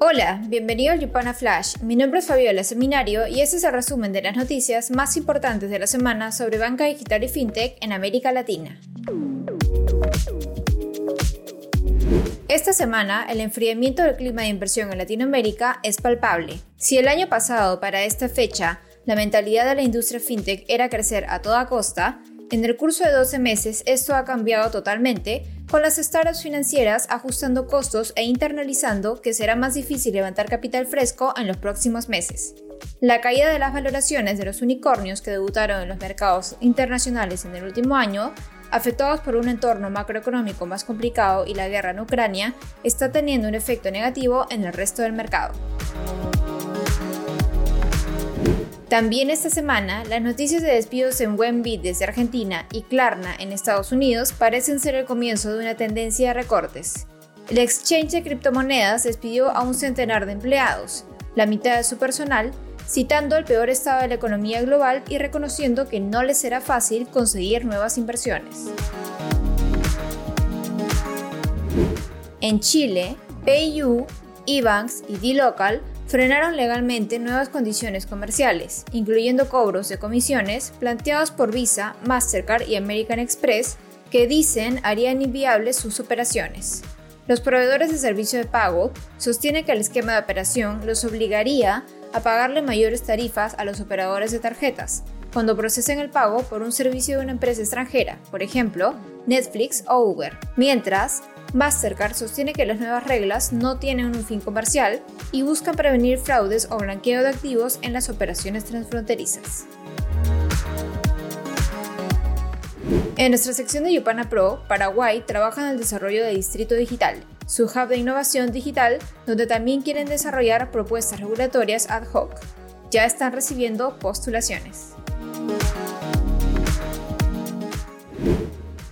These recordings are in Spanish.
Hola, bienvenido al Yupana Flash. Mi nombre es Fabiola Seminario y este es el resumen de las noticias más importantes de la semana sobre banca digital y fintech en América Latina. Esta semana, el enfriamiento del clima de inversión en Latinoamérica es palpable. Si el año pasado, para esta fecha, la mentalidad de la industria fintech era crecer a toda costa, en el curso de 12 meses esto ha cambiado totalmente, con las startups financieras ajustando costos e internalizando que será más difícil levantar capital fresco en los próximos meses. La caída de las valoraciones de los unicornios que debutaron en los mercados internacionales en el último año, afectados por un entorno macroeconómico más complicado y la guerra en Ucrania, está teniendo un efecto negativo en el resto del mercado. También esta semana, las noticias de despidos en Wenbit desde Argentina y Klarna en Estados Unidos parecen ser el comienzo de una tendencia de recortes. El exchange de criptomonedas despidió a un centenar de empleados, la mitad de su personal, citando el peor estado de la economía global y reconociendo que no les será fácil conseguir nuevas inversiones. En Chile, PayU, eBanks y D-Local frenaron legalmente nuevas condiciones comerciales, incluyendo cobros de comisiones planteados por Visa, Mastercard y American Express, que dicen harían inviables sus operaciones. Los proveedores de servicio de pago sostienen que el esquema de operación los obligaría a pagarle mayores tarifas a los operadores de tarjetas cuando procesen el pago por un servicio de una empresa extranjera, por ejemplo, Netflix o Uber, mientras Mastercard sostiene que las nuevas reglas no tienen un fin comercial y buscan prevenir fraudes o blanqueo de activos en las operaciones transfronterizas. En nuestra sección de Yupana Pro, Paraguay trabaja en el desarrollo de Distrito Digital, su hub de innovación digital, donde también quieren desarrollar propuestas regulatorias ad hoc. Ya están recibiendo postulaciones.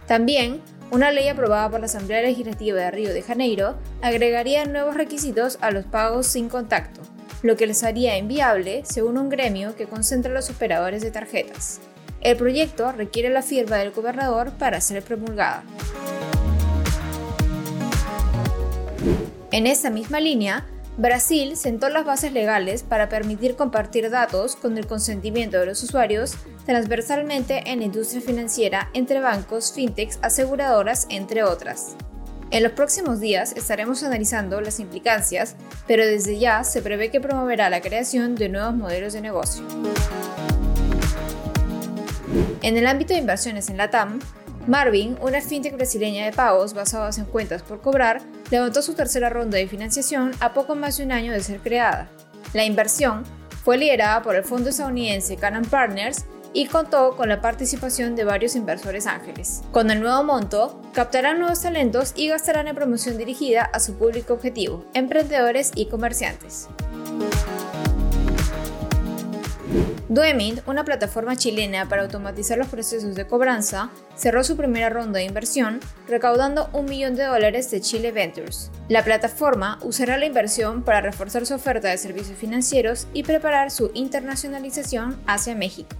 También una ley aprobada por la Asamblea Legislativa de Río de Janeiro agregaría nuevos requisitos a los pagos sin contacto, lo que les haría inviable según un gremio que concentra a los operadores de tarjetas. El proyecto requiere la firma del gobernador para ser promulgada. En esa misma línea, Brasil sentó las bases legales para permitir compartir datos con el consentimiento de los usuarios transversalmente en la industria financiera entre bancos, fintechs, aseguradoras, entre otras. En los próximos días estaremos analizando las implicancias, pero desde ya se prevé que promoverá la creación de nuevos modelos de negocio. En el ámbito de inversiones en la TAM, Marvin, una fintech brasileña de pagos basadas en cuentas por cobrar, levantó su tercera ronda de financiación a poco más de un año de ser creada. La inversión fue liderada por el fondo estadounidense Cannon Partners y contó con la participación de varios inversores ángeles. Con el nuevo monto, captarán nuevos talentos y gastarán en promoción dirigida a su público objetivo, emprendedores y comerciantes. Duemint, una plataforma chilena para automatizar los procesos de cobranza, cerró su primera ronda de inversión, recaudando un millón de dólares de Chile Ventures. La plataforma usará la inversión para reforzar su oferta de servicios financieros y preparar su internacionalización hacia México.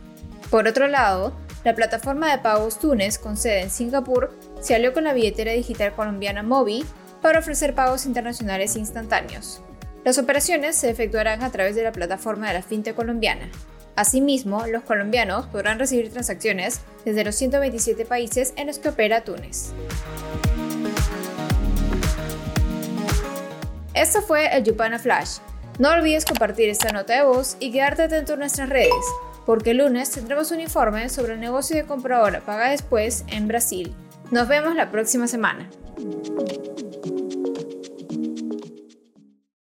Por otro lado, la plataforma de pagos Tunes, con sede en Singapur, se alió con la billetera digital colombiana Mobi para ofrecer pagos internacionales instantáneos. Las operaciones se efectuarán a través de la plataforma de la fintech colombiana. Asimismo, los colombianos podrán recibir transacciones desde los 127 países en los que opera Túnez. Esto fue el Yupana Flash. No olvides compartir esta nota de voz y quedarte atento a nuestras redes, porque el lunes tendremos un informe sobre el negocio de compra ahora paga después en Brasil. Nos vemos la próxima semana.